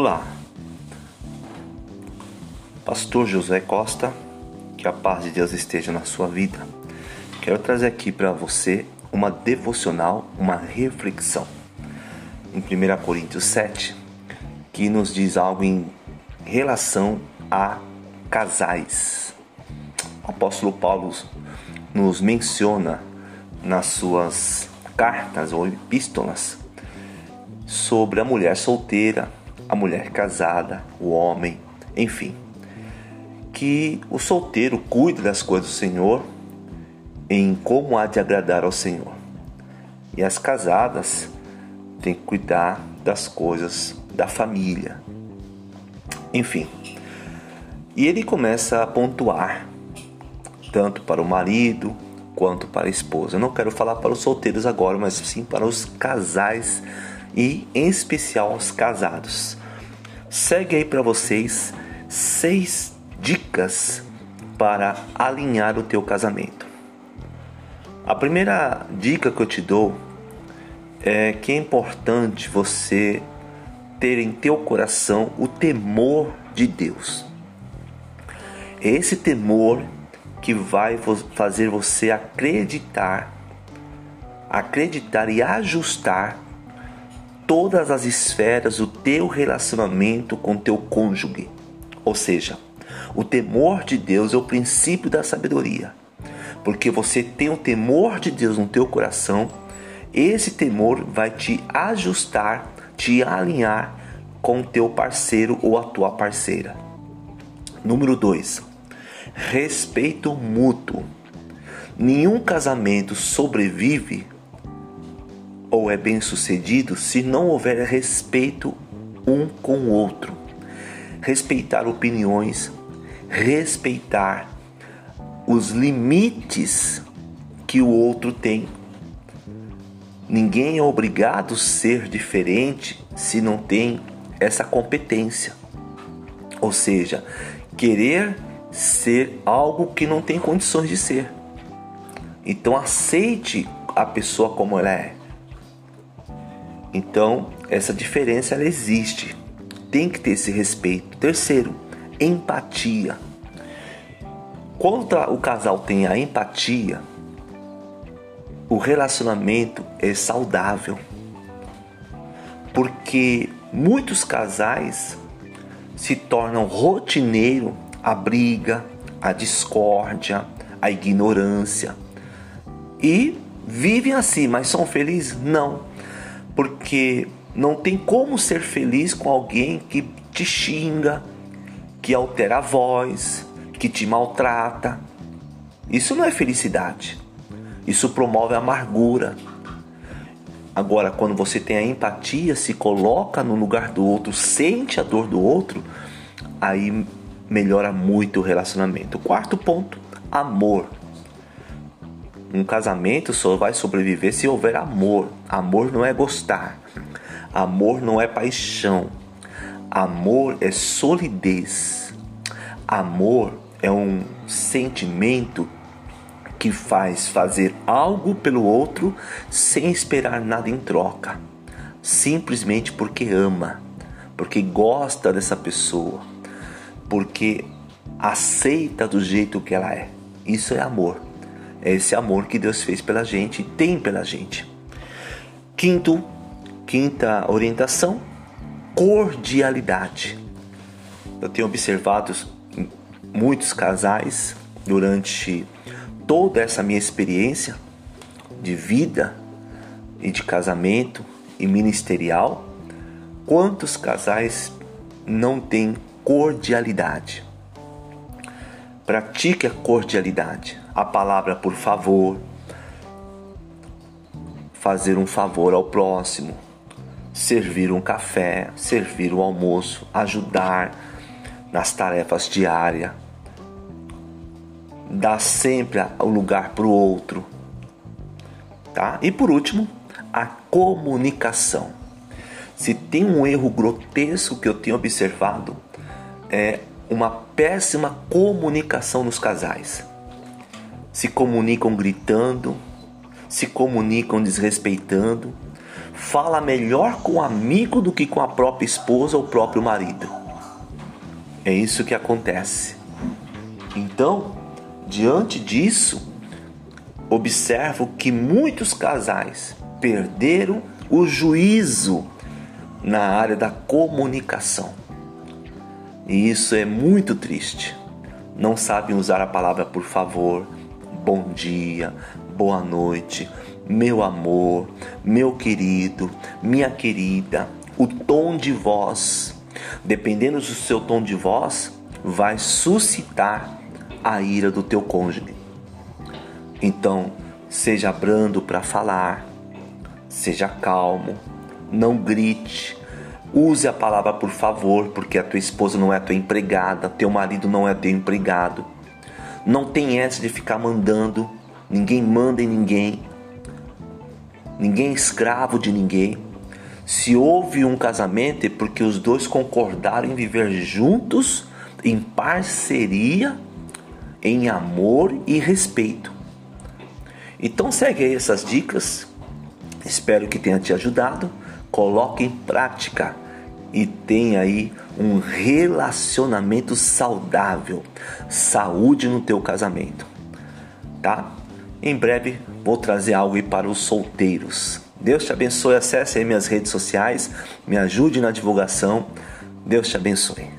Olá, Pastor José Costa, que a paz de Deus esteja na sua vida. Quero trazer aqui para você uma devocional, uma reflexão. Em 1 Coríntios 7, que nos diz algo em relação a casais. O apóstolo Paulo nos menciona nas suas cartas ou epístolas sobre a mulher solteira, a mulher casada, o homem, enfim. Que o solteiro cuide das coisas do Senhor em como há de agradar ao Senhor. E as casadas têm que cuidar das coisas da família. Enfim. E ele começa a pontuar tanto para o marido quanto para a esposa. Eu não quero falar para os solteiros agora, mas sim para os casais e em especial aos casados. Segue aí para vocês seis dicas para alinhar o teu casamento. A primeira dica que eu te dou é que é importante você ter em teu coração o temor de Deus. É esse temor que vai fazer você acreditar, acreditar e ajustar todas as esferas do teu relacionamento com teu cônjuge. Ou seja, o temor de Deus é o princípio da sabedoria. Porque você tem o temor de Deus no teu coração, esse temor vai te ajustar, te alinhar com o teu parceiro ou a tua parceira. Número 2. Respeito mútuo. Nenhum casamento sobrevive ou é bem sucedido se não houver respeito um com o outro. Respeitar opiniões, respeitar os limites que o outro tem. Ninguém é obrigado a ser diferente se não tem essa competência. Ou seja, querer ser algo que não tem condições de ser. Então aceite a pessoa como ela é. Então, essa diferença ela existe. Tem que ter esse respeito. Terceiro, empatia. Quando o casal tem a empatia, o relacionamento é saudável. Porque muitos casais se tornam rotineiro a briga, a discórdia, a ignorância e vivem assim, mas são felizes? Não porque não tem como ser feliz com alguém que te xinga, que altera a voz, que te maltrata. Isso não é felicidade. Isso promove amargura. Agora, quando você tem a empatia, se coloca no lugar do outro, sente a dor do outro, aí melhora muito o relacionamento. quarto ponto, amor. Um casamento só vai sobreviver se houver amor. Amor não é gostar. Amor não é paixão. Amor é solidez. Amor é um sentimento que faz fazer algo pelo outro sem esperar nada em troca, simplesmente porque ama, porque gosta dessa pessoa, porque aceita do jeito que ela é. Isso é amor. É esse amor que Deus fez pela gente tem pela gente. Quinto, quinta orientação, cordialidade. Eu tenho observado muitos casais durante toda essa minha experiência de vida e de casamento e ministerial, quantos casais não têm cordialidade? Pratique a cordialidade a palavra por favor, fazer um favor ao próximo, servir um café, servir o um almoço, ajudar nas tarefas diárias, dar sempre o lugar para o outro, tá? E por último, a comunicação. Se tem um erro grotesco que eu tenho observado, é uma péssima comunicação nos casais se comunicam gritando, se comunicam desrespeitando, fala melhor com o amigo do que com a própria esposa ou o próprio marido. É isso que acontece. Então, diante disso, observo que muitos casais perderam o juízo na área da comunicação. E isso é muito triste. Não sabem usar a palavra por favor, bom dia, boa noite, meu amor, meu querido, minha querida, o tom de voz. Dependendo do seu tom de voz, vai suscitar a ira do teu cônjuge. Então, seja brando para falar, seja calmo, não grite, use a palavra por favor, porque a tua esposa não é a tua empregada, teu marido não é teu empregado. Não tem essa de ficar mandando, ninguém manda em ninguém, ninguém é escravo de ninguém. Se houve um casamento é porque os dois concordaram em viver juntos, em parceria, em amor e respeito. Então segue aí essas dicas. Espero que tenha te ajudado. Coloque em prática e tenha aí um relacionamento saudável, saúde no teu casamento, tá? Em breve vou trazer algo aí para os solteiros. Deus te abençoe, acesse aí minhas redes sociais, me ajude na divulgação. Deus te abençoe.